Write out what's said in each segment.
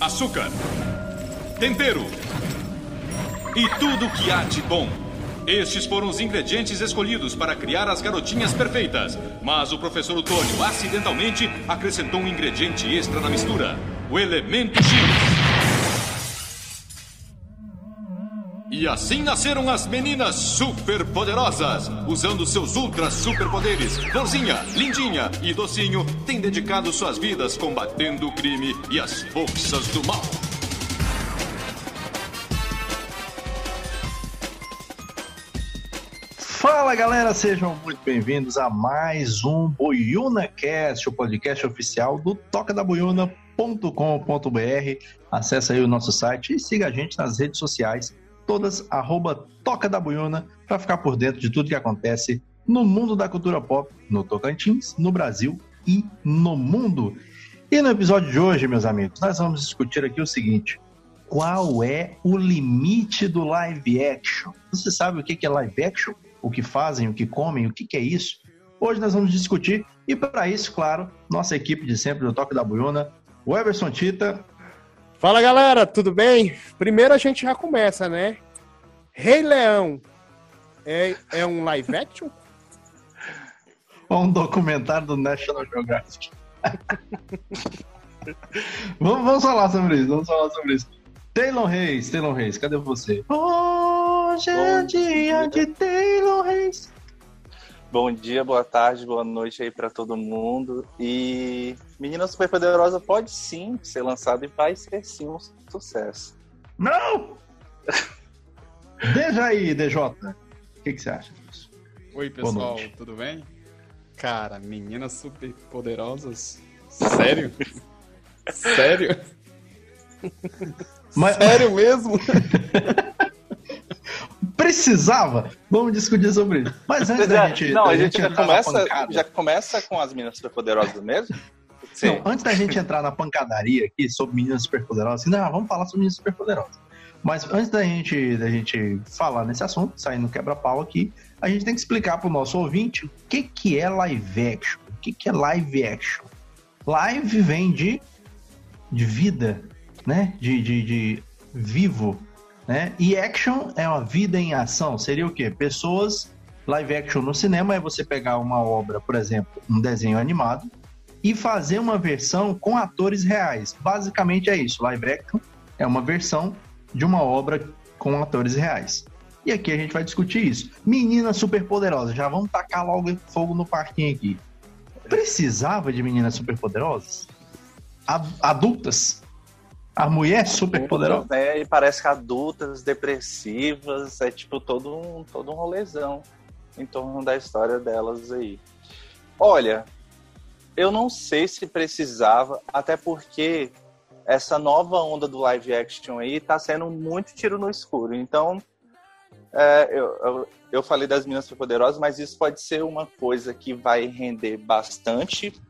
açúcar, tempero e tudo que há de bom. Estes foram os ingredientes escolhidos para criar as garotinhas perfeitas. Mas o professor Otônio acidentalmente acrescentou um ingrediente extra na mistura: o elemento X. E assim nasceram as meninas superpoderosas. Usando seus ultra superpoderes, Florzinha, Lindinha e Docinho têm dedicado suas vidas combatendo o crime e as forças do mal. Fala galera, sejam muito bem-vindos a mais um BoiunaCast, o podcast oficial do tocadaboiuna.com.br. Acesse aí o nosso site e siga a gente nas redes sociais, todas arroba Toca da Buiuna, para ficar por dentro de tudo que acontece no mundo da cultura pop, no Tocantins, no Brasil e no mundo. E no episódio de hoje, meus amigos, nós vamos discutir aqui o seguinte: qual é o limite do live action? Você sabe o que é live action? o que fazem, o que comem, o que, é isso. Hoje nós vamos discutir e para isso, claro, nossa equipe de sempre do Toque da Buiuna, o Everson Tita. Fala galera, tudo bem? Primeiro a gente já começa, né? Rei Leão é, é um live action? Ou um documentário do National Geographic? vamos, vamos falar sobre isso, vamos falar sobre isso. Taylor Reis, Taylor Reis, cadê você? Hoje é dia, dia de Taylor Reis. Bom dia, boa tarde, boa noite aí para todo mundo. E Menina Superpoderosa pode sim ser lançada e vai ser sim um sucesso. Não! Deixa aí, DJ. O que, que você acha disso? Oi, pessoal, tudo bem? Cara, meninas superpoderosas? Sério? Sério? Mas... Sério mesmo? Precisava? Vamos discutir sobre isso. Mas antes da gente. Não, a gente, já, começa, já começa com as meninas superpoderosas mesmo? Não, antes da gente entrar na pancadaria aqui sobre meninas superpoderosas, assim, não, vamos falar sobre meninas superpoderosas. Mas antes da gente, da gente falar nesse assunto, sair no quebra-pau aqui, a gente tem que explicar para o nosso ouvinte o que, que é live action. O que, que é live action? Live vem de, de vida, né? De, de, de vivo, né? E action é uma vida em ação. Seria o quê? Pessoas. Live action no cinema é você pegar uma obra, por exemplo, um desenho animado, e fazer uma versão com atores reais. Basicamente é isso. Live action é uma versão de uma obra com atores reais. E aqui a gente vai discutir isso. Meninas superpoderosas, já vamos tacar logo fogo no parquinho aqui. Precisava de meninas superpoderosas? Adultas? A mulher super poderosa. Né? E parece que adultas, depressivas, é tipo todo um, todo um rolezão em torno da história delas aí. Olha, eu não sei se precisava, até porque essa nova onda do live action aí tá sendo muito tiro no escuro. Então, é, eu, eu, eu, falei das Minas Superpoderosas, mas isso pode ser uma coisa que vai render bastante.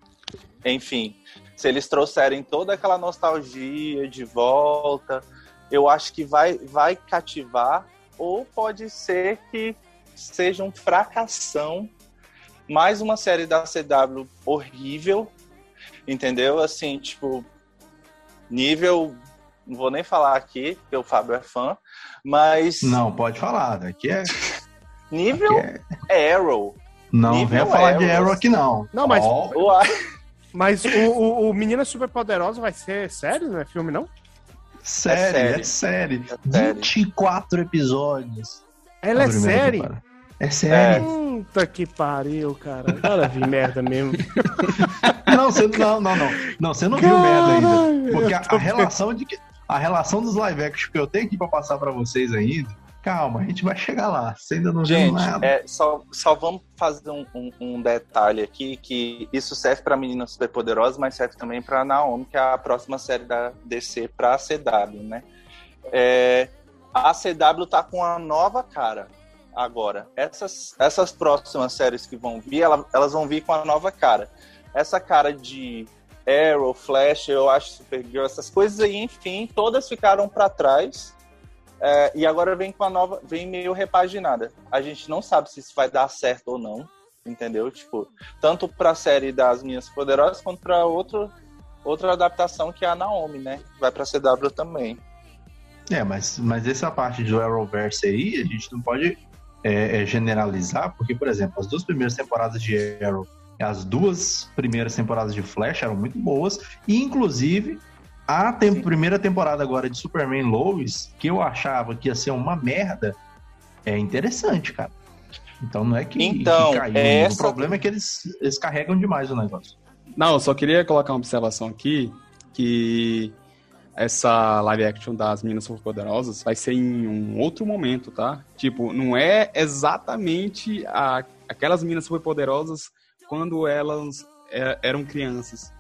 Enfim, se eles trouxerem toda aquela nostalgia de volta, eu acho que vai, vai cativar, ou pode ser que seja um fracassão. Mais uma série da CW horrível, entendeu? Assim, tipo, nível. Não vou nem falar aqui, porque o Fábio é fã, mas. Não, pode falar, aqui é. nível aqui é... Arrow. Não, nível venha falar de Arrow aqui não. Não, mas. Oh. Mas o, o, o Meninas Superpoderosas vai ser sério, não é filme, não? Série, é série. É série. 24 episódios. Ela é série? É série. Puta que pariu, cara. Agora vi merda mesmo. Não, você não, não, não. Não, você não Caralho, viu merda ainda. Porque a, a relação de que a relação dos live action que eu tenho aqui para passar para vocês ainda calma, a gente vai chegar lá. Você ainda não gente, viu nada. É, só, só vamos fazer um, um, um detalhe aqui, que isso serve para Meninas Superpoderosas, mas serve também para Naomi, que é a próxima série da DC para a CW, né? É, a CW tá com uma nova cara agora. Essas, essas próximas séries que vão vir, elas, elas vão vir com a nova cara. Essa cara de Arrow, Flash, eu acho Supergirl, essas coisas aí, enfim, todas ficaram para trás é, e agora vem com a nova, vem meio repaginada. A gente não sabe se isso vai dar certo ou não, entendeu? Tipo, tanto para a série das Minhas Poderosas quanto para outro, outra adaptação que é a Naomi, né? Vai pra CW também. É, mas, mas essa parte do Arrowverse aí, a gente não pode é, é, generalizar, porque, por exemplo, as duas primeiras temporadas de Arrow as duas primeiras temporadas de Flash eram muito boas, e inclusive a tem primeira temporada agora de Superman Lois, que eu achava que ia ser uma merda, é interessante, cara. Então não é que, então, que caiu. Essa... O problema é que eles, eles carregam demais o negócio. Não, eu só queria colocar uma observação aqui, que essa live action das Meninas Superpoderosas vai ser em um outro momento, tá? Tipo, não é exatamente a, aquelas Meninas Superpoderosas quando elas é, eram crianças.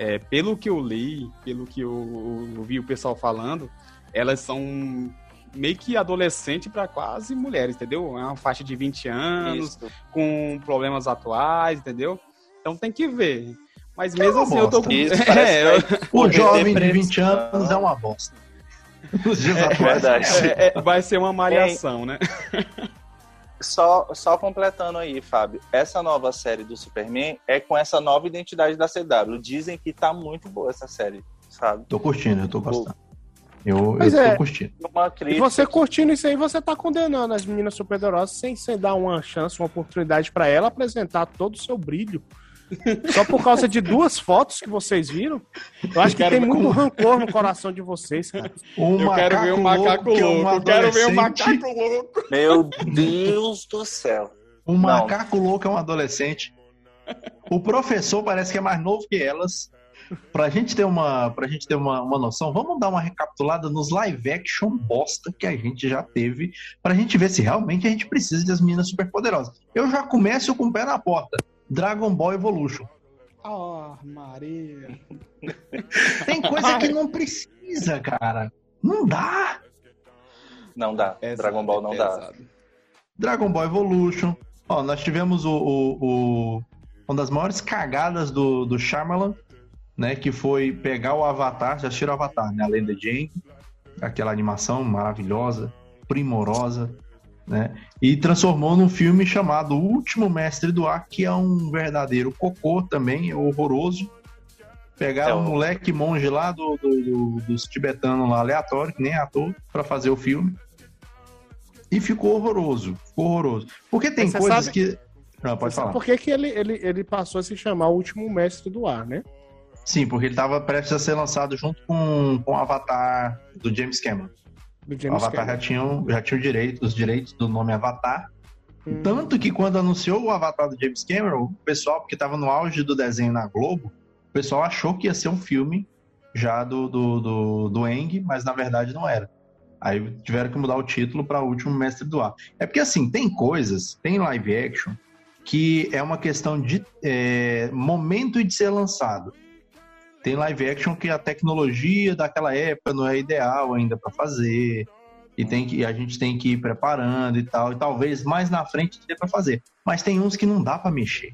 É, pelo que eu li, pelo que eu, eu vi o pessoal falando, elas são meio que adolescente para quase mulheres, entendeu? É uma faixa de 20 anos, Isso. com problemas atuais, entendeu? Então tem que ver. Mas mesmo é assim, bosta. eu tô com. Isso, é, eu... O jovem de 20 anos é uma bosta. É. É, é, vai ser uma malhação, né? Só, só completando aí, Fábio, essa nova série do Superman é com essa nova identidade da CW. Dizem que tá muito boa essa série, sabe? Tô curtindo, eu tô gostando. Eu, Mas eu é, tô curtindo. E você curtindo isso aí, você tá condenando as meninas superpoderosas sem, sem dar uma chance, uma oportunidade para ela apresentar todo o seu brilho. Só por causa de duas fotos que vocês viram? Eu acho que tem muito rancor no coração de vocês, cara. Um eu quero ver um macaco louco. louco. eu quero ver um macaco louco. Meu Deus do céu. Um Não. macaco louco é um adolescente. O professor parece que é mais novo que elas. Pra gente ter uma, pra gente ter uma, uma noção, vamos dar uma recapitulada nos live action bosta que a gente já teve, pra gente ver se realmente a gente precisa das meninas superpoderosas. Eu já começo com o pé na porta. Dragon Ball Evolution. Oh, Maria. Tem coisa que não precisa, cara. Não dá. Não dá. Dragon Ball não dá. Dragon Ball Evolution. Ó, nós tivemos o, o, o, uma das maiores cagadas do, do Shyamalan, né? Que foi pegar o Avatar, já assistiram o Avatar, né? A Lenda de Jane, aquela animação maravilhosa, primorosa né? E transformou num filme chamado O Último Mestre do Ar, que é um verdadeiro cocô também, é horroroso. Pegaram é um moleque monge lá do, do, do, dos tibetanos lá, aleatório, que nem é ator, para fazer o filme. E ficou horroroso, ficou horroroso. Porque tem coisas sabe... que. Não, pode falar. Por que, que ele, ele, ele passou a se chamar O Último Mestre do Ar, né? Sim, porque ele estava prestes a ser lançado junto com, com o Avatar do James Cameron do James o Avatar já tinha, já tinha direito, os direitos do nome Avatar. Hum. Tanto que quando anunciou o Avatar do James Cameron, o pessoal, porque estava no auge do desenho na Globo, o pessoal achou que ia ser um filme já do, do, do, do Eng, mas na verdade não era. Aí tiveram que mudar o título para O Último Mestre do Ar. É porque assim, tem coisas, tem live action, que é uma questão de é, momento de ser lançado. Tem live action que a tecnologia daquela época não é ideal ainda para fazer. E tem que, a gente tem que ir preparando e tal. E talvez mais na frente dê para fazer. Mas tem uns que não dá para mexer.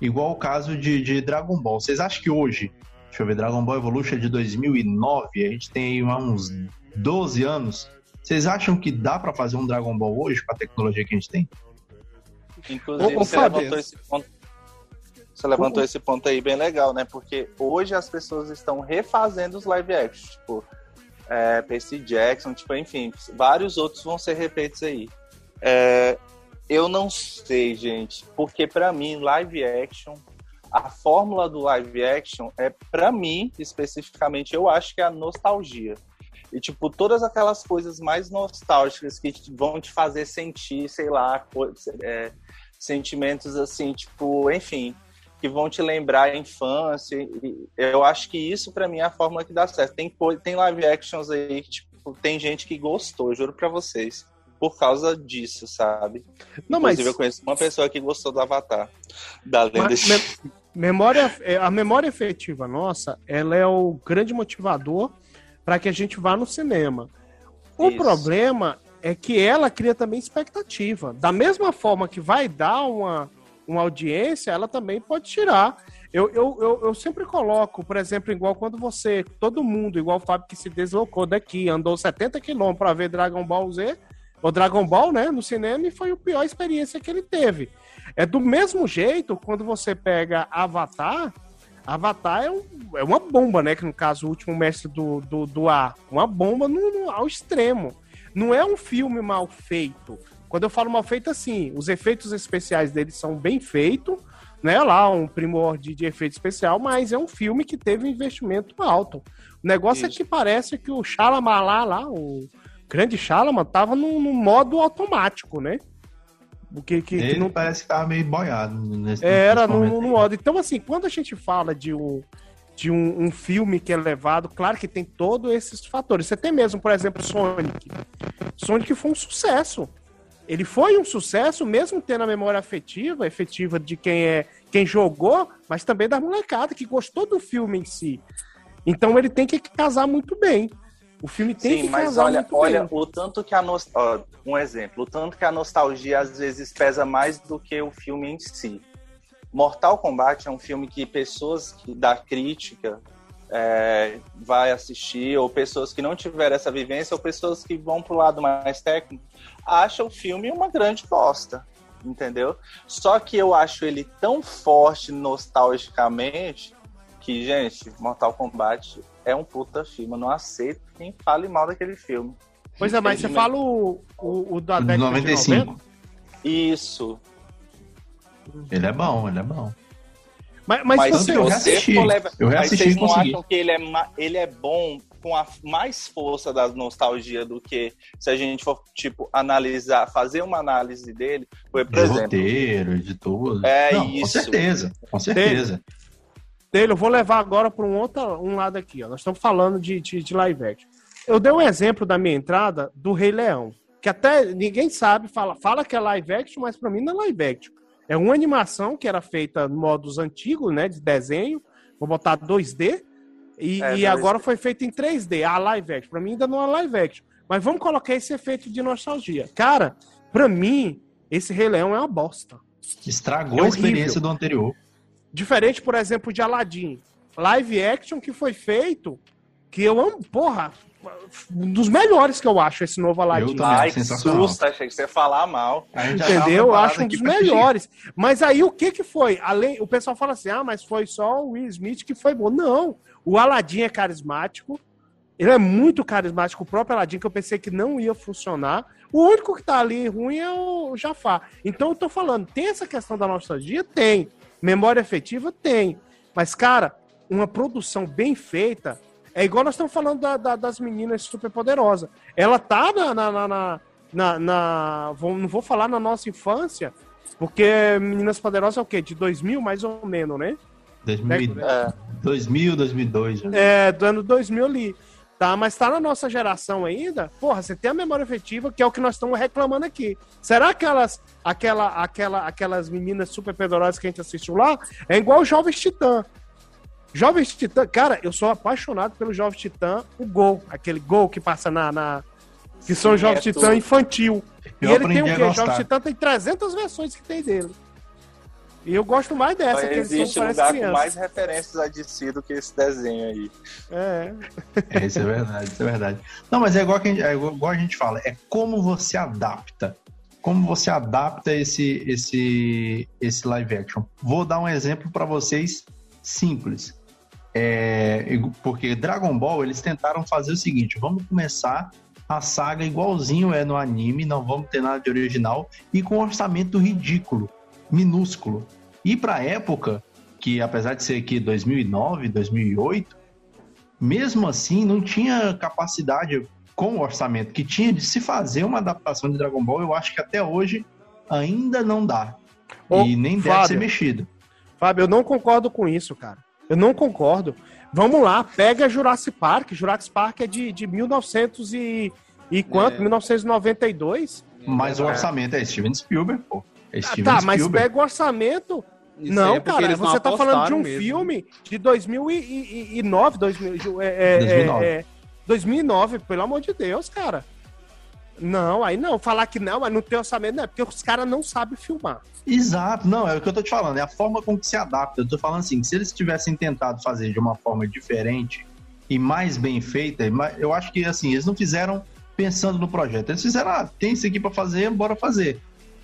Igual o caso de, de Dragon Ball. Vocês acham que hoje, deixa eu ver, Dragon Ball Evolution é de 2009, a gente tem uns 12 anos. Vocês acham que dá para fazer um Dragon Ball hoje com a tecnologia que a gente tem? Inclusive, ô, ô, você levantou esse ponto você levantou esse ponto aí bem legal, né? Porque hoje as pessoas estão refazendo os live action, tipo, é, Percy Jackson, tipo, enfim, vários outros vão ser refeitos aí. É, eu não sei, gente, porque para mim, live action, a fórmula do live action é, para mim, especificamente, eu acho que é a nostalgia. E, tipo, todas aquelas coisas mais nostálgicas que vão te fazer sentir, sei lá, é, sentimentos assim, tipo, enfim, que vão te lembrar a infância. Eu acho que isso, para mim, é a fórmula que dá certo. Tem, tem live actions aí que, tipo, tem gente que gostou, juro para vocês, por causa disso, sabe? Não, Inclusive, mas... eu conheço uma pessoa que gostou do Avatar, da lenda. Mas, me... memória, é, a memória efetiva nossa, ela é o grande motivador para que a gente vá no cinema. O isso. problema é que ela cria também expectativa. Da mesma forma que vai dar uma uma audiência, ela também pode tirar. Eu, eu, eu, eu, sempre coloco, por exemplo, igual quando você, todo mundo, igual o Fábio que se deslocou daqui, andou 70 quilômetros para ver Dragon Ball Z, ou Dragon Ball, né, no cinema, e foi a pior experiência que ele teve. É do mesmo jeito, quando você pega Avatar, Avatar é, um, é, uma bomba, né? Que no caso, o último mestre do, do, do ar. Uma bomba no, no, ao extremo. Não é um filme mal feito. Quando eu falo mal feito, assim, os efeitos especiais dele são bem feitos, né? Lá, um primor de, efeito especial, mas é um filme que teve um investimento alto. O negócio Isso. é que parece que o Shalamalá lá, o grande Shalaman, tava no, no modo automático, né? Que, que, Ele que não... parece que tava meio boiado nesse Era nesse no, no modo. Então, assim, quando a gente fala de um, de um, um, filme que é levado, claro que tem todos esses fatores. Você tem mesmo, por exemplo, Sonic. Sonic foi um sucesso. Ele foi um sucesso, mesmo tendo a memória afetiva, efetiva de quem é quem jogou, mas também da molecada que gostou do filme em si. Então ele tem que casar muito bem. O filme tem Sim, que mas casar olha, muito olha, bem. o tanto que a no... um exemplo, o tanto que a nostalgia às vezes pesa mais do que o filme em si. Mortal Kombat é um filme que pessoas da crítica é, vai assistir, ou pessoas que não tiveram essa vivência, ou pessoas que vão pro lado mais técnico, acham o filme uma grande bosta, entendeu? Só que eu acho ele tão forte nostalgicamente que, gente, Mortal Kombat é um puta filme. Eu não aceito quem fale mal daquele filme. Pois é, mas você fala o, o, o da década 95. Isso. Ele é bom, ele é bom. Mas, mas, mas você, eu reassisti. Leva, eu reassisti mas vocês não acham que ele é, ele é bom com a mais força da nostalgia do que se a gente for, tipo, analisar, fazer uma análise dele, por de exemplo. roteiro, de tudo. É não, isso. Com certeza, com certeza. Dele, eu vou levar agora para um outro um lado aqui. Ó. Nós estamos falando de, de, de live action. Eu dei um exemplo da minha entrada do Rei Leão, que até ninguém sabe, fala, fala que é live action, mas para mim não é live action. É uma animação que era feita no modos antigos, né, de desenho, vou botar 2D, e, é, e agora foi feita em 3D, a live action. Para mim ainda não é live action, mas vamos colocar esse efeito de nostalgia. Cara, para mim, esse Rei Leão é uma bosta. Estragou é a experiência do anterior. Diferente, por exemplo, de Aladdin. Live action que foi feito, que eu amo, porra, um dos melhores que eu acho esse novo Aladdin. Eu Ai, que susto, achei que você ia falar mal. Entendeu? Eu acho um dos melhores. Mas aí o que que foi? Além, o pessoal fala assim, ah, mas foi só o Will Smith que foi bom. Não, o Aladdin é carismático, ele é muito carismático, o próprio Aladdin, que eu pensei que não ia funcionar. O único que tá ali ruim é o Jafar. Então eu tô falando, tem essa questão da nostalgia? Tem. Memória efetiva tem. Mas, cara, uma produção bem feita é igual nós estamos falando da, da, das meninas super poderosas. Ela tá na. na, na, na, na, na vou, não vou falar na nossa infância, porque Meninas Poderosas é o quê? De 2000 mais ou menos, né? 2000, é. 2000 2002. É, do ano 2000 ali. Tá, mas tá na nossa geração ainda, porra, você tem a memória efetiva, que é o que nós estamos reclamando aqui. Será que elas, aquela, aquela, aquelas meninas super poderosas que a gente assistiu lá, é igual o Jovens Titã. Jovens Titã, cara, eu sou apaixonado pelo Jovens Titã, o Gol, aquele Gol que passa na. na que Sim, são Jovens é Titã infantil. Eu e ele tem o quê? Jovens Titã tem 300 versões que tem dele. E eu gosto mais dessa, que existe eles lugar com mais referências a DC do que esse desenho aí. É. é. Isso é verdade, isso é verdade. Não, mas é igual, a gente, é igual a gente fala, é como você adapta. Como você adapta esse, esse, esse live action. Vou dar um exemplo para vocês simples. É, porque Dragon Ball, eles tentaram fazer o seguinte: vamos começar a saga igualzinho é no anime, não vamos ter nada de original, e com um orçamento ridículo minúsculo. E para época, que apesar de ser aqui 2009, 2008, mesmo assim não tinha capacidade com o orçamento que tinha de se fazer uma adaptação de Dragon Ball, eu acho que até hoje ainda não dá. Ô, e nem Fábio, deve ser mexido. Fábio, eu não concordo com isso, cara. Eu não concordo. Vamos lá, pega Jurassic Park. Jurassic Park é de, de 1900 e, e quanto? É. 1992? Mas é. o orçamento é Steven Spielberg, pô. É ah, tá, mas pega o orçamento. Isso não, é cara, você tá falando de um mesmo. filme de 2009, 2000, é, 2009. É, 2009, é, pelo amor de Deus, cara. Não, aí não, falar que não, mas não tem orçamento, não é porque os caras não sabem filmar. Exato, não, é o que eu tô te falando, é a forma com que se adapta. Eu tô falando assim, se eles tivessem tentado fazer de uma forma diferente e mais bem feita, eu acho que assim, eles não fizeram pensando no projeto. Eles fizeram, ah, tem isso aqui para fazer, bora fazer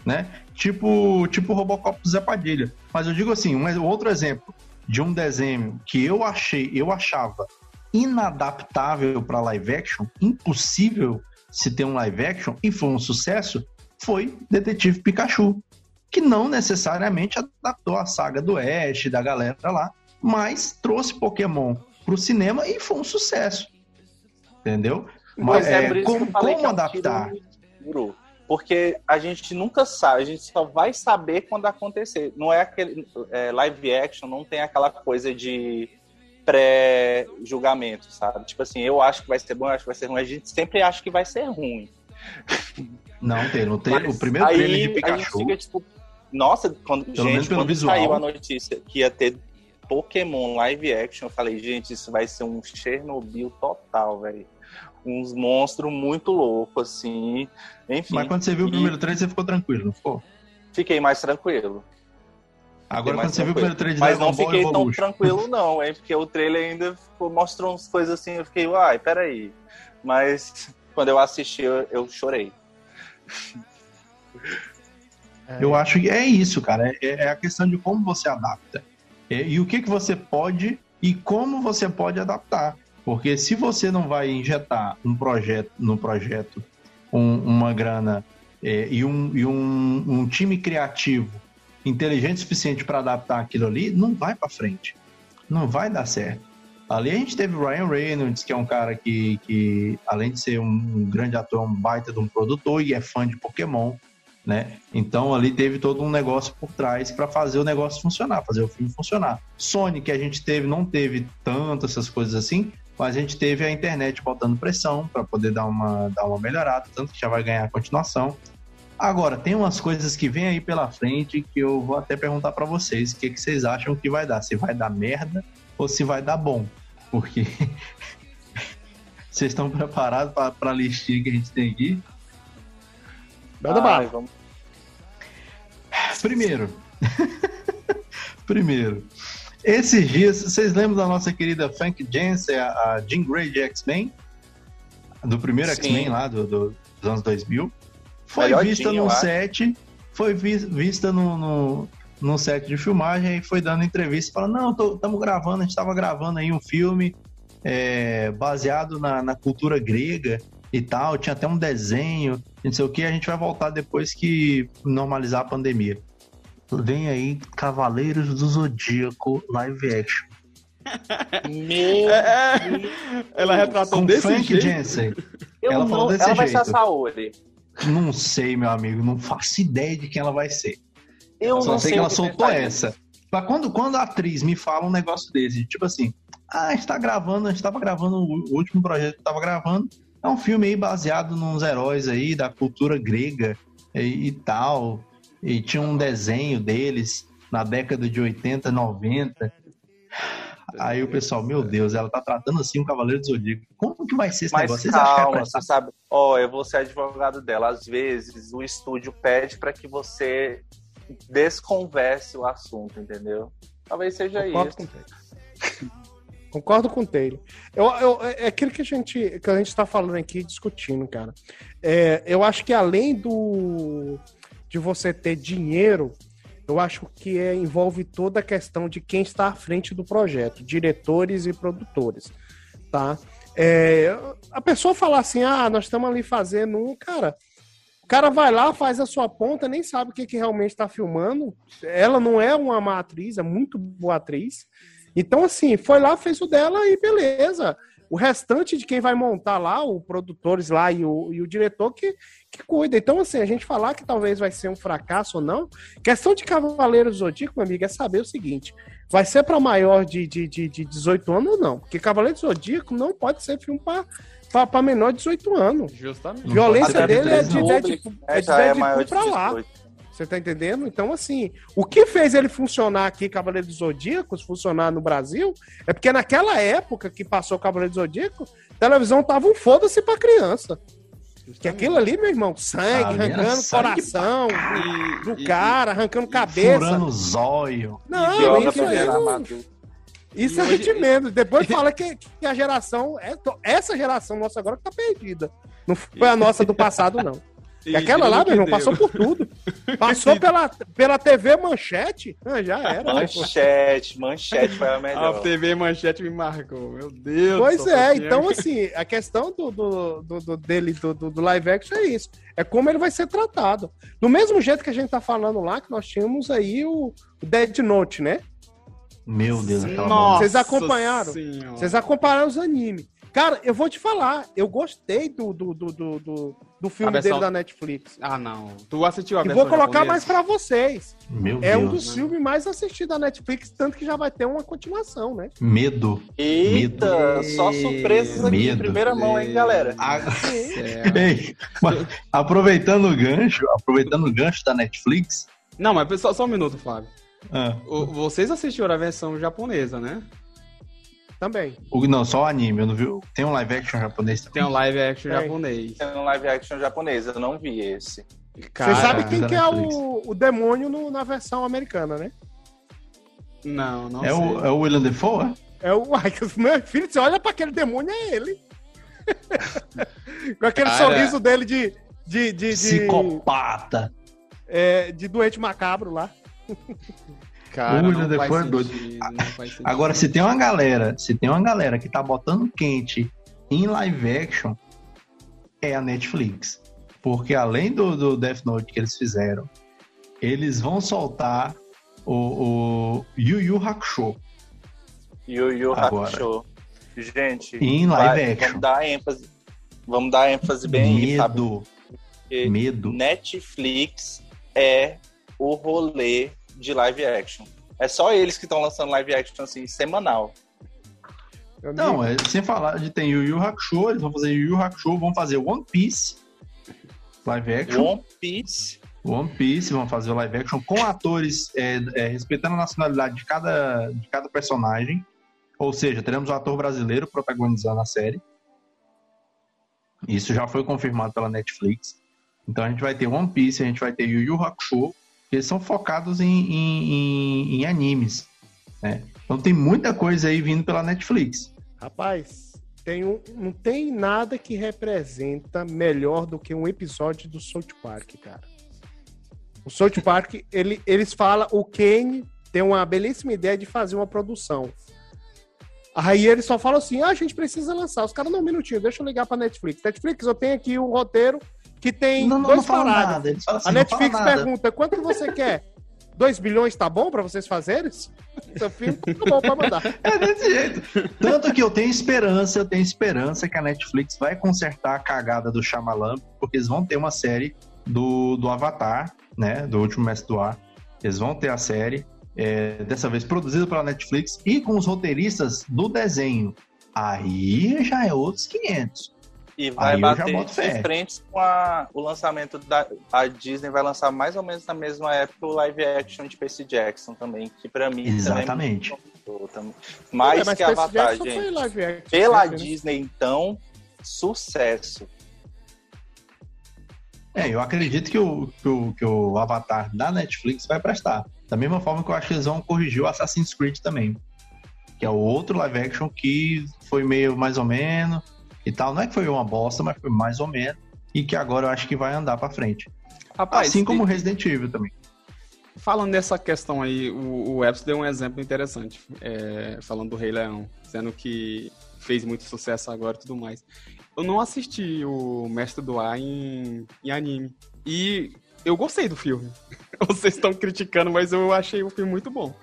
né? Tipo, tipo Robocop do Zé Padilha. Mas eu digo assim, um outro exemplo. de um desenho que eu achei, eu achava inadaptável para live action, impossível se ter um live action e foi um sucesso, foi Detetive Pikachu, que não necessariamente adaptou a saga do Ash, da galera lá, mas trouxe Pokémon pro cinema e foi um sucesso. Entendeu? Mas é, é, como, como é adaptar? tiro. Porque a gente nunca sabe, a gente só vai saber quando acontecer. Não é aquele é, live action, não tem aquela coisa de pré-julgamento, sabe? Tipo assim, eu acho que vai ser bom, eu acho que vai ser ruim. A gente sempre acha que vai ser ruim. Não, tem, não tem. Mas O primeiro aí trailer de Pikachu. fica, tipo, nossa, quando, Pelo gente, quando visual. saiu a notícia que ia ter Pokémon live action, eu falei, gente, isso vai ser um Chernobyl total, velho. Uns monstros muito loucos, assim. Enfim. Mas quando você viu o E primeiro trailer, você ficou tranquilo, não ficou? Fiquei mais tranquilo. Agora, quando você viu o primeiro trailer de Mas Dragon não Ball fiquei tão tranquilo, não, hein? Porque o trailer ainda mostrou umas coisas assim, eu fiquei, uai, peraí. Mas quando eu assisti, eu, eu chorei. Eu acho que é isso, cara. É, é a questão de como você adapta. É, e o que, que você pode e como você pode adaptar. Porque se você não vai injetar um projeto no projeto um- uma grana é, e, um, e um, um time criativo inteligente o suficiente para adaptar aquilo ali, não vai para frente. Não vai dar certo. Ali a gente teve Ryan Reynolds, que é um cara que, que além de ser um grande ator, é um baita de um produtor e é fã de Pokémon né? Então ali teve todo um negócio por trás para fazer o negócio funcionar, fazer o filme funcionar. Sony que a gente teve não teve tanto essas coisas assim, mas a gente teve a internet botando pressão para poder dar uma dar uma melhorada, tanto que já vai ganhar a continuação. Agora tem umas coisas que vem aí pela frente que eu vou até perguntar para vocês, o que, que vocês acham que vai dar? Se vai dar merda ou se vai dar bom? Porque vocês estão preparados para a listinha que a gente tem aqui? Manda Ai, bala. vamos- Primeiro. Primeiro. Esses dias, vocês lembram da nossa querida Frank Jensen, a, a Jean Grey de X-Men? Do primeiro. X-Men lá do, do- dos anos 2000? Foi Melhor vista no set, foi vi- vista no, no, no set de filmagem e foi dando entrevista falando, não, estamos gravando, a gente estava gravando aí um filme é, baseado na, na cultura grega e tal, tinha até um desenho, não sei o que, a gente vai voltar depois que normalizar a pandemia. Vem aí Cavaleiros do Zodíaco live action. Meu É, Deus. Ela retratou Com desse Frank jeito. Jensen. Eu Ela não- falou desse ela vai ser a jeito. Saori. Não sei, meu amigo, não faço ideia de quem ela vai ser. Eu Só não sei sei que ela soltou essa. Mas quando, quando a atriz me fala um negócio desse, tipo assim, ah, a gente tá gravando, a gente tava gravando o o último projeto que tava gravando. É um filme aí baseado nos heróis aí da cultura grega e, e tal. E tinha um desenho deles na década de 80, 90. Aí o pessoal, meu Deus, ela tá tratando assim o Cavaleiro do Zodíaco. Como que vai ser esse Mas negócio? Vocês acham que é calma, você sabe. Ó, eu vou ser advogado dela. Às vezes o estúdio pede pra que você desconverse o assunto, entendeu? Talvez seja Concordo isso. com. Concordo com o Taylor. Eu, eu, é aquilo que a gente que a gente está falando aqui, discutindo, cara. É, eu acho que além do de você ter dinheiro, eu acho que é, envolve toda a questão de quem está à frente do projeto, diretores e produtores, tá? É, a pessoa falar assim, ah, nós estamos ali fazendo um, cara, o cara vai lá, faz a sua ponta, nem sabe o que, que realmente está filmando. Ela não é uma má atriz, é muito boa atriz. Então, assim, foi lá, fez o dela e beleza. O restante de quem vai montar lá, os produtores lá e o, e o diretor que, que cuida. Então, assim, a gente falar que talvez vai ser um fracasso ou não, questão de Cavaleiro do Zodíaco, meu amigo, é saber o seguinte: vai ser para maior de, de, de, de 18 anos ou não? Porque Cavaleiro do Zodíaco não pode ser filme para menor de 18 anos. Justamente. Violência dele é 13 de. Deadpool, é É, de já é maior Deadpool de pra lá. 18. Você tá entendendo? Então, assim, o que fez ele funcionar aqui, Cavaleiro dos Zodíacos, funcionar no Brasil, é porque naquela época que passou Cavaleiro do Zodíaco, a televisão tava um foda-se pra criança. Que aquilo ali, meu irmão, sangue, era arrancando sangue coração E- do e- cara, arrancando cabeça. Furando zóio. Não, isso aí, isso E é de menos. Depois fala que, que a geração, é- essa geração nossa agora que tá perdida. Não foi a nossa do passado, não. E aquela lá, meu irmão, passou por tudo. Passou pela, pela TV Manchete. Ah, já era. Manchete, Manchete foi a melhor. A TV Manchete me marcou, meu Deus. Pois é, então assim, a questão do, do, do, do dele, do, do, live action é isso. É como ele vai ser tratado. Do mesmo jeito que a gente tá falando lá, que nós tínhamos aí o, o Dead Note, né? Meu Deus, aquela Nossa Vocês acompanharam? Senhora. Vocês acompanharam os animes. Cara, eu vou te falar, eu gostei do, do, do, do, do filme versão... dele da Netflix. Ah, não. Tu assistiu a versão E vou colocar japonesa? mais pra vocês. Meu é Deus, um dos né? filmes mais assistidos da Netflix, tanto que já vai ter uma continuação, né? Medo. Eita, Medo. só surpresas aqui Medo. em primeira mão, hein, galera? Ah, Ei, aproveitando o gancho, aproveitando o gancho da Netflix. Não, mas só, só um minuto, Flávio. Ah. O, vocês assistiram a versão japonesa, né? Também. O, não, só o anime, eu não vi. Tem um live action japonês também? Tem um live action Tem. japonês. Tem um live action japonês, eu não vi esse. Você sabe quem que é o, o demônio no, na versão americana, né? Não, não é sei. O, é o William Defoe, é? É o... Meu filho, você olha pra aquele demônio, é ele. Com aquele Cara... sorriso dele de... de, de, de Psicopata. É, de doente macabro lá. Cara, Defoe é doido. Agora, se tem uma galera, se tem uma galera que tá botando quente em live action, é a Netflix. Porque além do, do Death Note que eles fizeram, eles vão soltar o, o Yu Yu Hakusho. Yu Yu Hakusho. Gente, em live vai, action. Vamos dar ênfase, vamos dar ênfase bem Medo. Aí, Medo. Netflix é o rolê de live action. É só eles que estão lançando live action assim, semanal. Não, é, sem falar de tem Yu Yu Hakusho, eles vão fazer Yu Yu Hakusho, vão fazer One Piece live action. One Piece. One Piece, vão fazer o live action com atores é, é, respeitando a nacionalidade de cada, de cada personagem. Ou seja, teremos o um ator brasileiro protagonizando a série. Isso já foi confirmado pela Netflix. Então a gente vai ter One Piece, a gente vai ter Yu Yu Hakusho, eles são focados em, em, em, em animes. Né? Então tem muita coisa aí vindo pela Netflix. Rapaz, tem um, não tem nada que representa melhor do que um episódio do South Park, cara. O South Park, ele, eles falam, o Kane tem uma belíssima ideia de fazer uma produção. Aí eles só falam assim: ah, a gente precisa lançar. Os caras, não, um minutinho, deixa eu ligar pra Netflix. Netflix, eu tenho aqui o roteiro que tem não, não, dois não parágrafos. Assim, a Netflix pergunta: quanto você quer? 2 bilhões tá bom para vocês fazerem? Seu filme tá bom pra mandar. É desse jeito. Tanto que eu tenho esperança, eu tenho esperança que a Netflix vai consertar a cagada do Shyamalan, porque eles vão ter uma série do, do Avatar, né? Do último Mestre do Ar. Eles vão ter a série, é, dessa vez produzida pela Netflix e com os roteiristas do desenho. Aí já é outros 500. E vai Aí bater de frente com a, o lançamento da a Disney vai lançar mais ou menos na mesma época o live action de Percy Jackson também, que para mim Exatamente. também mais é, que Avatar, gente. Pela né? Disney então, sucesso. É, eu acredito que o, que o, que o Avatar da Netflix vai prestar. Da mesma forma que eu acho que eles vão corrigir o Assassin's Creed também. Que é o outro live action que foi meio mais ou menos e tal. Não é que foi uma bosta, mas foi mais ou menos. E que agora eu acho que vai andar para frente. Rapaz, assim como Resident Evil também. Falando nessa questão aí, o, o Epps deu um exemplo interessante, é, falando do Rei Leão, dizendo que fez muito sucesso agora e tudo mais. Eu não assisti o Mestre do Ar em, em anime. E eu gostei do filme. Vocês estão criticando, mas eu achei o filme muito bom.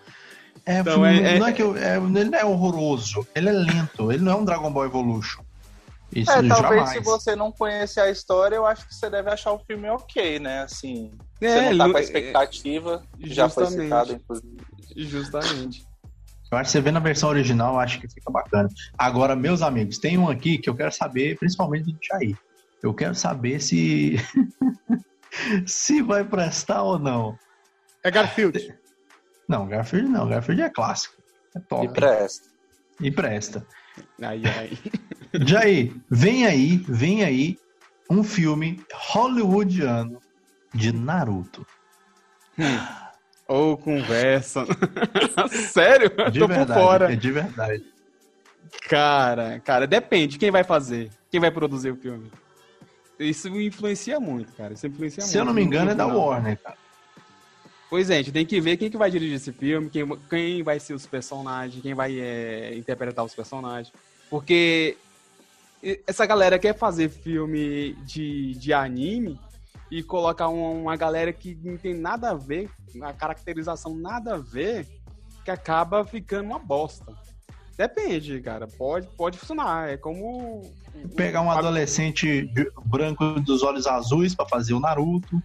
É, então, filme, é, não é, é que eu, é, ele não é horroroso, ele é lento, ele não é um Dragon Ball Evolution. Isso é, talvez jamais. se você não conhecer a história, eu acho que você deve achar o filme ok, né? Assim, é, você não tá com a expectativa, é, já foi citado, inclusive. Justamente. Eu acho que você vê na versão original, eu acho que fica bacana. Agora, meus amigos, tem um aqui que eu quero saber, principalmente do Jair. Eu quero saber se. se vai prestar ou não. É Garfield. Não, Garfield não. Garfield é clássico. É top. E presta. E presta. Ai, ai. Jair, vem aí, vem aí um filme hollywoodiano de Naruto. Hum. Ou conversa. Sério? De Tô verdade, por fora. É de verdade. Cara, cara, depende. Quem vai fazer? Quem vai produzir o filme? isso influencia muito, cara. Isso influencia Se muito. eu não me engano, é da Não. Warner, cara. Pois é, a gente tem que ver quem que vai dirigir esse filme, quem, quem vai ser os personagens, quem vai é, interpretar os personagens. Porque essa galera quer fazer filme de, de anime e colocar uma, uma galera que não tem nada a ver, a caracterização nada a ver, que acaba ficando uma bosta. Depende, cara. Pode, pode funcionar. É como. Pegar um a- adolescente branco dos olhos azuis pra fazer o Naruto.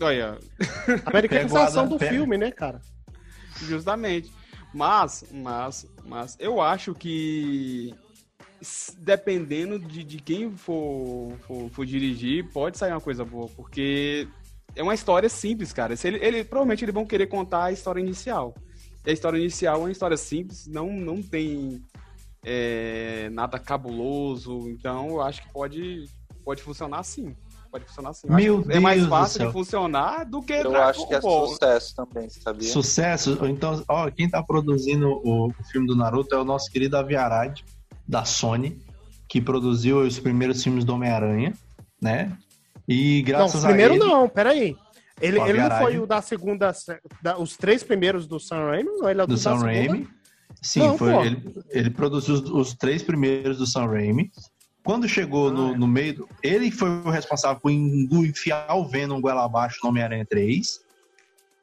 Olha, Americanização Pega o do pega. filme, né, cara? Justamente. Mas, mas, mas eu acho que dependendo de, de quem for, for, for dirigir, pode sair uma coisa boa, porque é uma história simples, cara. Se ele, ele- provavelmente eles vão querer contar a história inicial. E a história inicial é uma história simples, não, não tem é, nada cabuloso, então eu acho que pode, pode funcionar sim. Pode funcionar sim. Eu acho Meu que é mais Deus do fácil de funcionar do que Eu acho que é Ball. sucesso também, sabia? Sucesso. Então, ó, quem tá produzindo o, o filme do Naruto é o nosso querido Avi Arad, da Sony, que produziu os primeiros filmes do Homem-Aranha, né? E Não, graças o primeiro a ele... não, peraí. Ele, ele não foi o da segunda. da- os três primeiros do Sam Raimi? Não, ele é o do da Sam? Raimi. Sim, Não, foi, ele, ele produziu os, os três primeiros do Sam Raimi. Quando chegou Ah, no, é. no meio, do- ele foi o responsável por enfiar o Venom goela abaixo no Homem-Aranha 3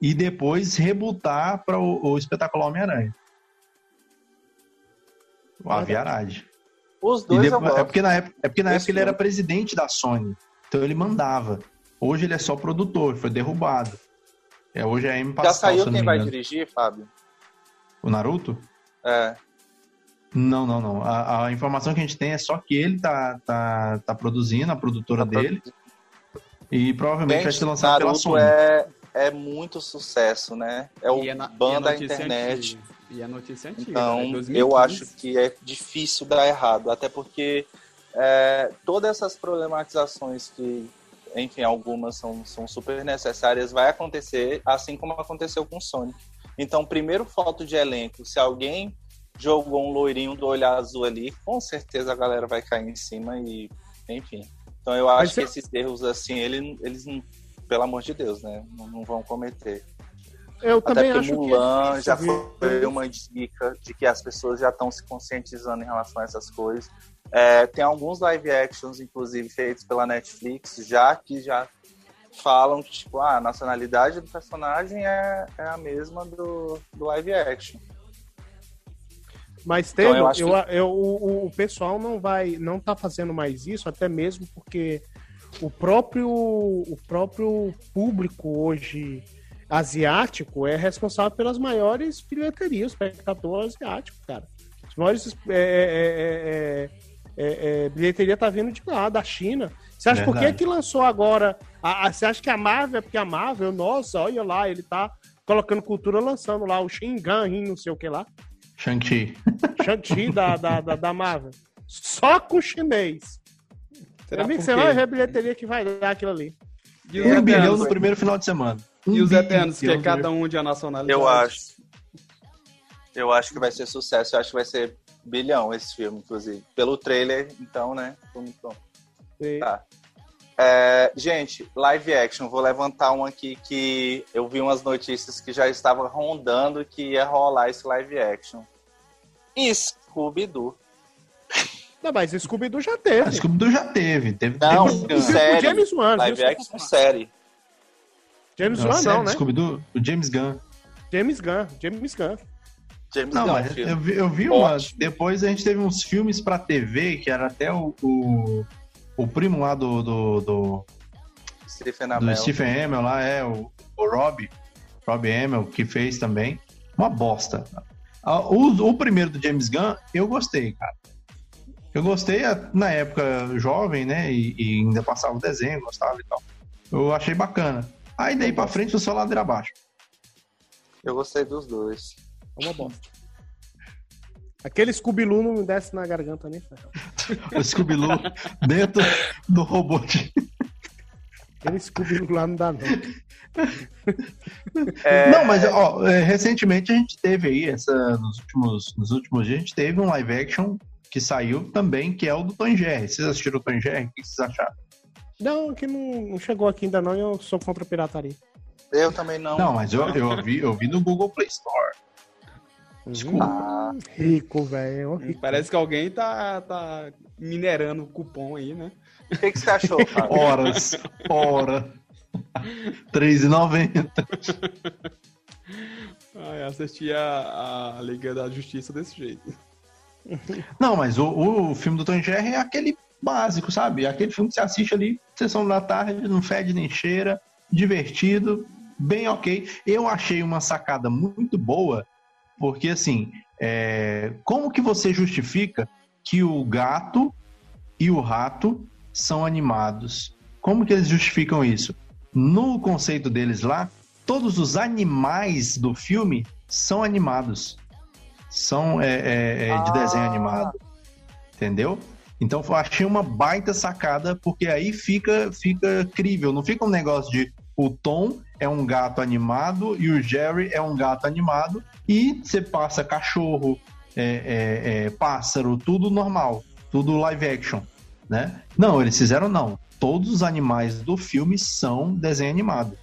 e depois rebutar para o, o espetacular Homem-Aranha. O Avi Arad. Os dois depois- é porque na época, é porque na Esse época ele era presidente da Sony. Então ele mandava. Hoje ele é só produtor, foi derrubado. É, hoje é M Já Pascal, saiu eu não quem vai dirigir, Fábio? O Naruto? É. Não, não, não. A, a informação que a gente tem é só que ele tá, tá, tá produzindo, a produtora Tá dele, e provavelmente vai ser lançado pela Sony. é, é muito sucesso, né? É o E na- ban e a da internet. antiga. E a notícia antiga. Então, né? 2015. eu acho que é difícil dar errado, até porque é, todas essas problematizações que, enfim, algumas são, são super necessárias, vai acontecer assim como aconteceu com o Sonic. Então, primeiro foto de elenco, se alguém jogou um loirinho do olho azul ali, com certeza a galera vai cair em cima e, enfim. Então, eu acho Mas que esses erros, assim, ele, eles, não- pelo amor de Deus, né, não, não vão cometer. Eu Até também acho Mulan que. é já foi uma dica de que as pessoas já estão se conscientizando em relação a essas coisas. É, tem alguns live actions, inclusive, feitos pela Netflix, já que já falam que, tipo, ah, a nacionalidade do personagem é, é a mesma do, do live action. Mas Então, tem, eu eu, acho eu, o, o pessoal não vai, não tá fazendo mais isso, até mesmo porque o próprio, o próprio público hoje asiático é responsável pelas maiores bilheterias, o espectador asiático, cara. As maiores é, é, é, é, é, bilheteria tá vindo de lá, da China. Você acha por que Verdade. que lançou agora? A, a- você acha que a Marvel é porque a Marvel, nossa, olha lá, ele tá colocando cultura lançando lá o Shingan, não sei o que lá. Shang-Chi. Shang-Chi da, da, da, da Marvel. Só com chinês. Será Amigo, por você vai ver a bilheteria que vai dar aquilo ali. E Um os bilhão no primeiro final de semana. Um e os eternos, que é cada um de uma nacionalidade. Eu acho. Eu acho que vai ser sucesso. Eu acho que vai ser bilhão esse filme, inclusive. Pelo trailer, então, né? Ficou muito bom. Tá. É, gente, live action, vou levantar um aqui que eu vi umas notícias que já estava rondando que ia rolar esse live action. Scooby-Doo. Não, mas Scooby-Doo já teve. Scooby-Doo já teve. Teve, Não, teve um- série. O James Wan, Live action série. James Não, Wan não, né? Scooby-Doo, o James Gunn. James Gunn, James Gunn. James Não, Gunn, mas filme. eu vi, eu vi uma. Depois a gente teve uns filmes pra TV, que era até o, o, o primo lá do, do, do, Stephen do Amell. Stephen Amell lá, é o, o Rob, Rob Amell, que fez também. Uma bosta. O, o primeiro do James Gunn, eu gostei, cara. Eu gostei na época jovem, né? E, e ainda passava o desenho, gostava e tal. Eu achei bacana. Aí daí pra frente foi só ladeira abaixo. Eu gostei dos dois. É uma bosta. Aquele Scooby-Loo não me desce na garganta nem ferro. O Scooby-Loo dentro do robô de... Aquele Scooby-Loo lá não dá, não. É, Não, mas ó, é, recentemente a gente teve aí, essa, nos, últimos, nos últimos dias, a gente teve um live action que saiu também, que é o do Tom Jerry. Vocês assistiram o Tom Jerry? O que vocês acharam? Não, que não, não chegou aqui ainda não e eu sou contra a pirataria. Eu também não. Não, mas eu, eu, vi, eu vi no Google Play Store. Desculpa. Ah, Rico, velho. rico. Parece que alguém tá, tá minerando o cupom aí, né? o que, que você achou, Fábio? Horas, hora. R$3,90. Ah, eu assisti a, a Liga da Justiça desse jeito. Não, mas o, o filme do Tom Jerry é aquele básico, sabe? É aquele filme que você assiste ali, sessão da tarde, não fede nem cheira, divertido, bem ok. Eu achei uma sacada muito boa, porque assim, é, como que você justifica que o gato e o rato são animados? Como que eles justificam isso? No conceito deles lá, todos os animais do filme são animados. São é, é, é, de desenho Ah. animado. Entendeu? Então eu achei uma baita sacada, porque aí fica, fica crível. Não fica um negócio de o Tom é um gato animado e o Jerry é um gato animado. E você passa cachorro, é, é, é, pássaro, tudo normal. Tudo live action. Né? Não, eles fizeram não. Todos os animais do filme são desenho animado.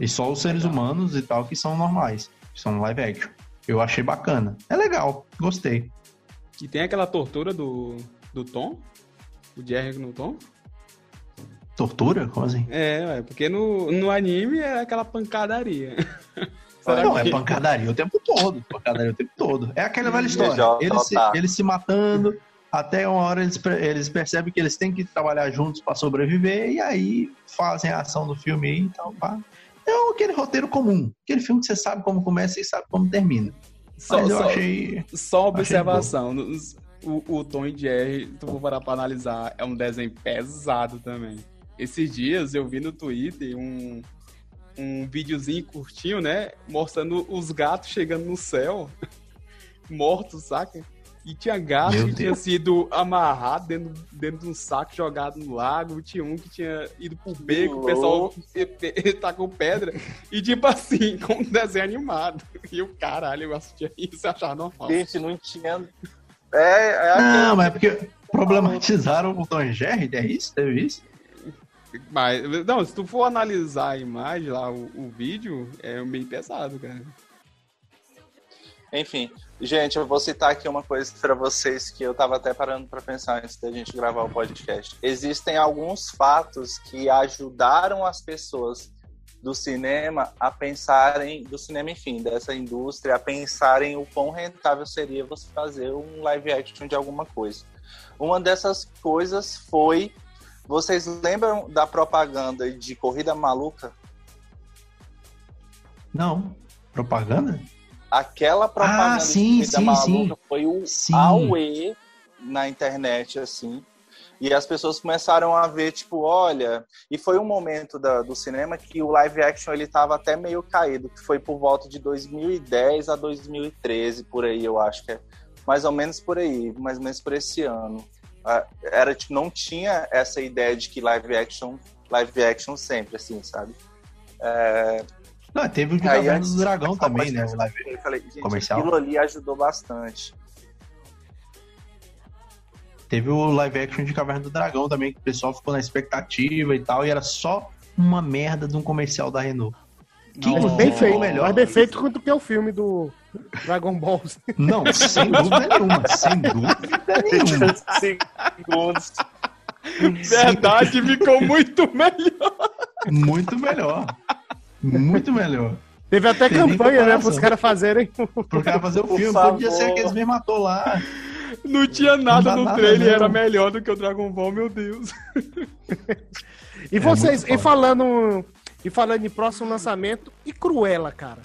E só os seres humanos e tal que são normais, que são live action. Eu achei bacana. É legal, gostei. E tem aquela tortura do, do Tom, o Jerry no Tom. Tortura? Como assim? É, ué, porque no, no anime é aquela pancadaria. Será não, que- é pancadaria o tempo todo. Pancadaria o tempo todo. É aquela velha Hum, história. já- Eles se, tá. eles se matando, até uma hora eles, eles percebem que eles têm que trabalhar juntos para sobreviver, e aí fazem a ação do filme aí, então pá. É aquele roteiro comum. Aquele filme que você sabe como começa e sabe como termina. Só, Mas eu só- achei. só uma observação. o, o Tom e Jerry, tu for parar pra analisar, é um desenho pesado também. Esses dias eu vi no Twitter um, um videozinho curtinho, né? Mostrando os gatos chegando no céu, mortos, saca? E tinha gato Meu que tinha Deus. sido amarrado dentro, dentro de um saco jogado no lago. Tinha um que tinha ido pro beco, o pessoal tacou pedra. E tipo assim, com um desenho animado. E o caralho, eu assistia isso e achava normal. Gente, não tinha. É, é aquele- Não, mas é porque problematizaram o Tom e Jerry, é isso? Teve isso? Mas, não, se tu for analisar a imagem lá, o, o vídeo, é meio pesado, cara. Enfim, gente, eu vou citar aqui uma coisa para vocês que eu tava até parando para pensar antes da gente gravar o podcast. Existem alguns fatos que ajudaram as pessoas do cinema a pensarem, do cinema, enfim, dessa indústria, a pensarem o quão rentável seria você fazer um live action de alguma coisa. Uma dessas coisas foi. Vocês lembram da propaganda de Corrida Maluca? Não. Propaganda? Aquela propaganda Ah, sim, de Corrida sim, Maluca sim. foi o Sim. auê na internet, assim. E as pessoas começaram a ver, tipo, olha... E foi um momento da- do cinema que o live action, ele tava até meio caído, que foi por volta de 2010 a 2013, por aí, eu acho que é. Mais ou menos por aí, mais ou menos por esse ano. Era, tipo, não tinha essa ideia de que live action... Live action sempre, assim, sabe? Não, teve o de Aí, Caverna antes do Dragão também, né? live- Eu falei, gente, Comercial. aquilo ali ajudou bastante. Teve o live action de Caverna do Dragão também, que o pessoal ficou na expectativa e tal, e era só uma merda de um comercial da Renault. Que Mas ficou bem feito, melhor. mais bem feito quanto que é o filme do Dragon Ball. Não, sem dúvida nenhuma, sem dúvida nenhuma. segundos. Verdade, ficou muito melhor. Muito melhor. Muito melhor. Teve até Tem campanha, né, comparação. pros caras fazerem. Pro cara fazer o filme, favor. podia ser aqueles mesmo ator lá. Não tinha nada Não no nada, trailer, era melhor do que o Dragon Ball, meu Deus. E vocês, muito e falando, e falando em próximo lançamento, e Cruella, cara?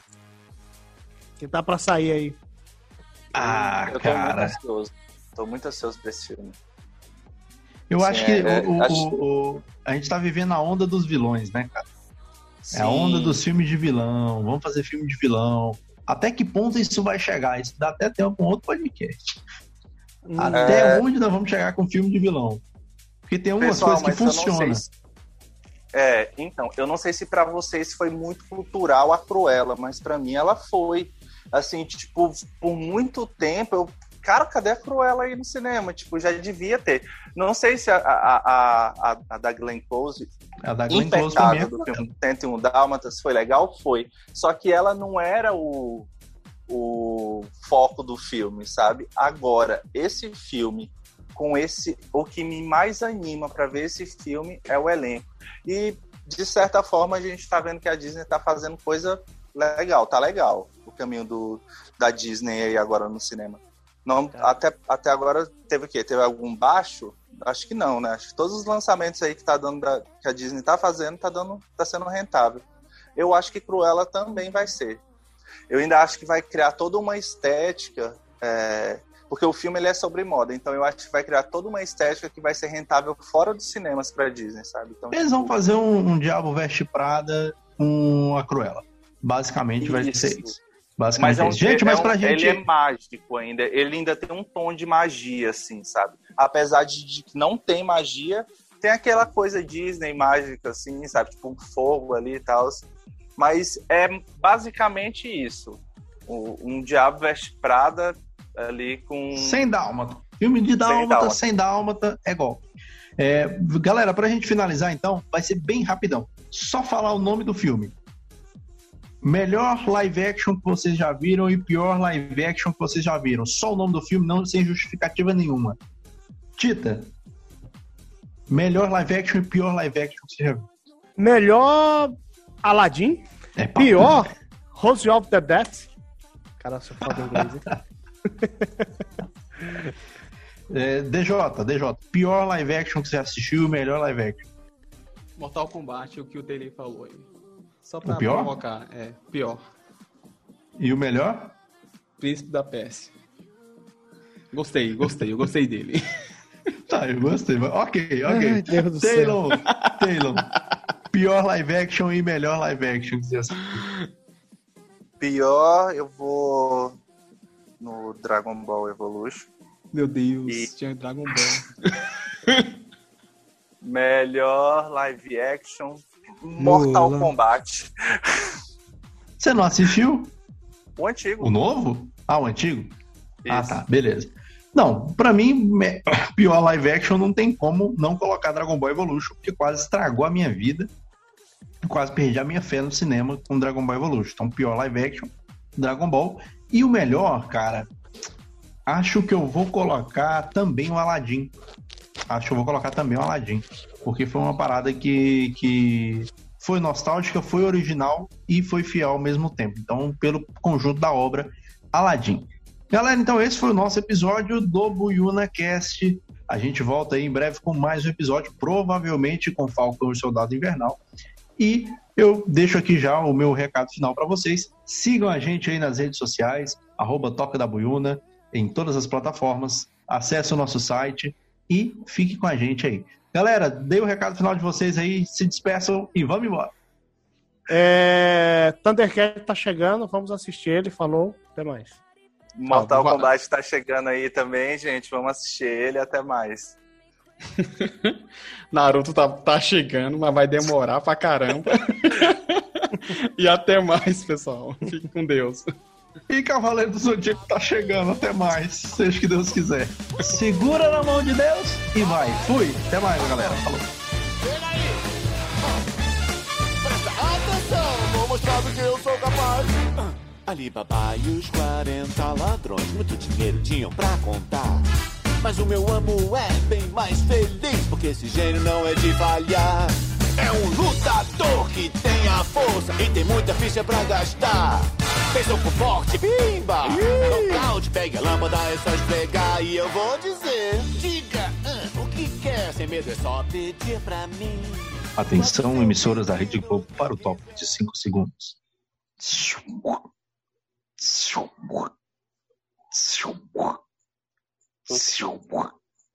Que tá pra sair aí. Ah, eu tô muito cara. ansioso. Tô muito ansioso pra esse filme. Eu Sim, acho que é, o, o- acho- o- o- a gente tá vivendo a onda dos vilões, né, cara? É a Sim. onda dos filmes de vilão. Vamos fazer filme de vilão. Até que ponto isso vai chegar? Isso dá até tempo com outro podcast. Até É. onde nós vamos chegar com filme de vilão? Porque tem algumas Pessoal, coisas que mas eu não funcionam. É, então, eu não sei se pra vocês foi muito cultural a Cruella, mas pra mim ela foi. Assim, tipo, por muito tempo eu cara, cadê a Cruella aí no cinema? Tipo, já devia ter. Não sei se a, a, a, a da Glenn Close, A da Glenn Close mim é do filme 101 Dálmatas, foi legal? Foi. Só que ela não era o, o foco do filme, sabe? Agora, esse filme, com esse. O que me mais anima para ver esse filme é o elenco. E, de certa forma, a gente tá vendo que a Disney tá fazendo coisa legal, tá legal. O caminho do, da Disney aí agora no cinema. Não, Tá. até, até agora teve o quê? Teve algum baixo? Acho que não, né? Acho que todos os lançamentos aí que tá dando da- que a Disney tá fazendo tá dando tá sendo rentável. Eu acho que Cruella também vai ser. Eu ainda acho que vai criar toda uma estética, é, porque o filme ele é sobre moda, então eu acho que vai criar toda uma estética que vai ser rentável fora dos cinemas pra Disney, sabe? Então, Eles vão fazer um, um Diabo Veste Prada com a Cruella. Basicamente vai Isso. ser isso. Basicamente Mas é um. Gente, mas é um- pra gente. ele é mágico ainda. Ele ainda tem um tom de magia, assim, sabe? Apesar de, de que não tem magia, tem aquela coisa Disney mágica, assim, sabe? Tipo um fogo ali e tal. Mas é basicamente isso. O- um Diabo Veste Prada ali com. Sem dálmata. Filme de dálmata, dálmata. sem dálmata, é golpe. É, galera, pra gente finalizar então, vai ser bem rapidão. Só falar o nome do filme. Melhor live action que vocês já viram e pior live action que vocês já viram. Só o nome do filme, não sem justificativa nenhuma. Tita. Melhor live action e pior live action que você já viu. Melhor Aladdin. É. Pior Rose of the Dead. Cara, só fala inglês, hein? É, DJ, DJ. Pior live action que você assistiu e melhor live action. Mortal Kombat, o que o Taylor falou aí. Só pra O pior? provocar. É, pior. E o melhor? Príncipe da Pérsia. Gostei, gostei, eu gostei dele. Tá, eu gostei. mas- Ok, Ai, ok. Deus do céu. Taylor, Taylor. Pior live action e melhor live action que você assistiu. Pior, eu vou no Dragon Ball Evolution. Meu Deus, E- tinha Dragon Ball. Melhor live action. Mortal Lula. Kombat. Você não assistiu O antigo. o novo? Ah, o antigo? Ah, Isso. tá, beleza. Não, pra mim, pior live action não tem como não colocar Dragon Ball Evolution, porque quase estragou a minha vida. Quase perdi a minha fé no cinema com Dragon Ball Evolution. Então, pior live action, Dragon Ball. E o melhor, cara, acho que eu vou colocar também o Aladdin. Acho que eu vou colocar também o Aladdin. Porque foi uma parada que, que foi nostálgica, foi original e foi fiel ao mesmo tempo. Então, pelo conjunto da obra, Aladdin. Galera, então esse foi o nosso episódio do Buyuna Cast. A gente volta aí em breve com mais um episódio, provavelmente com Falcão e Soldado Invernal. E eu deixo aqui já o meu recado final para vocês. Sigam a gente aí nas redes sociais, arroba Toca da Buyuna, em todas as plataformas. Acesse o nosso site e fique com a gente aí. Galera, dei o recado final de vocês aí, se despeçam e vamos embora. É, Thundercat tá chegando, vamos assistir ele, falou. Até mais. Mortal Kombat tá chegando aí também, gente. Vamos assistir ele. Até mais. Naruto tá, tá chegando, mas vai demorar pra caramba. e até mais, pessoal. Fique com Deus. E Cavaleiro do Zodíaco tá chegando, até mais, seja o que Deus quiser. Segura na mão de Deus e vai. Fui, até mais, galera. Falou. Presta atenção, vou mostrar do que eu sou capaz. Alibaba e os 40 ladrões, muito dinheiro tinham pra contar. Mas o meu amo é bem mais feliz, porque esse gênio não é de falhar. É um lutador que tem a força e tem muita ficha pra gastar. Tem soco forte, bimba! Nocaute, pegue a lâmpada, é só esfregar. E eu vou dizer: diga ah, o que quer, sem medo é só pedir pra mim. Atenção, emissoras da Rede Globo, para o top de 5 segundos.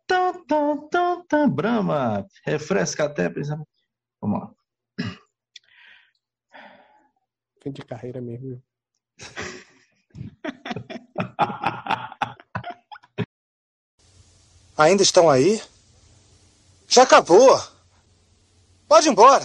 Tá, tá, tá, tá, Brahma, refresca até. Vamos lá. Fim de carreira mesmo. Ainda estão aí? Já acabou. Pode ir embora.